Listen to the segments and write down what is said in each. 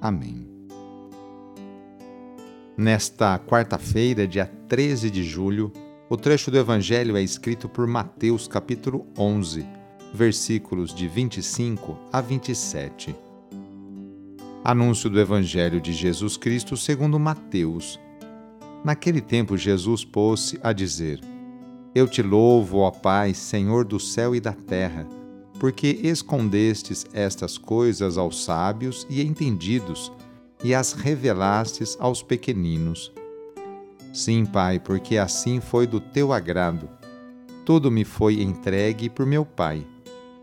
Amém. Nesta quarta-feira, dia 13 de julho, o trecho do Evangelho é escrito por Mateus, capítulo 11, versículos de 25 a 27. Anúncio do Evangelho de Jesus Cristo segundo Mateus. Naquele tempo, Jesus pôs-se a dizer: Eu te louvo, ó Pai, Senhor do céu e da terra, porque escondestes estas coisas aos sábios e entendidos e as revelastes aos pequeninos. Sim, Pai, porque assim foi do teu agrado. Tudo me foi entregue por meu Pai.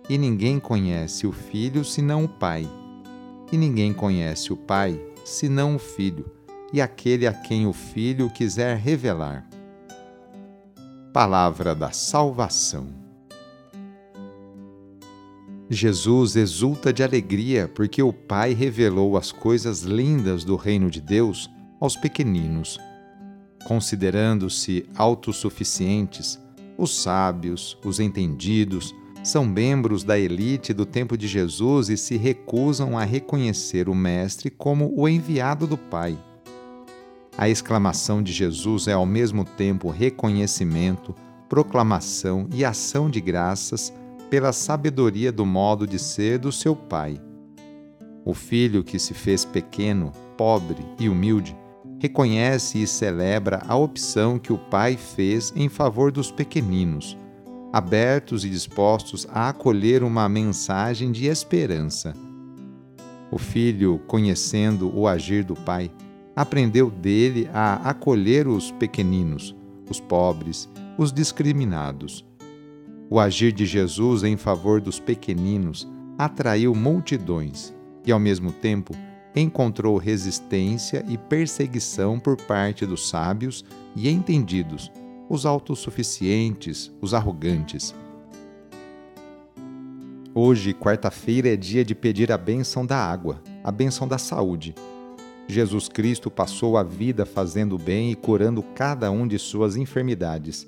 E ninguém conhece o Filho senão o Pai. E ninguém conhece o Pai senão o Filho, e aquele a quem o Filho quiser revelar. Palavra da Salvação. Jesus exulta de alegria porque o Pai revelou as coisas lindas do reino de Deus aos pequeninos Considerando-se autossuficientes, os sábios, os entendidos, são membros da elite do tempo de Jesus e se recusam a reconhecer o Mestre como o enviado do Pai. A exclamação de Jesus é ao mesmo tempo reconhecimento, proclamação e ação de graças pela sabedoria do modo de ser do seu Pai. O filho que se fez pequeno, pobre e humilde reconhece e celebra a opção que o Pai fez em favor dos pequeninos, abertos e dispostos a acolher uma mensagem de esperança. O filho, conhecendo o agir do Pai, aprendeu dele a acolher os pequeninos, os pobres, os discriminados. O agir de Jesus em favor dos pequeninos atraiu multidões e, ao mesmo tempo, encontrou resistência e perseguição por parte dos sábios e entendidos, os autossuficientes, os arrogantes. Hoje, quarta-feira, é dia de pedir a bênção da água, a bênção da saúde. Jesus Cristo passou a vida fazendo bem e curando cada um de suas enfermidades,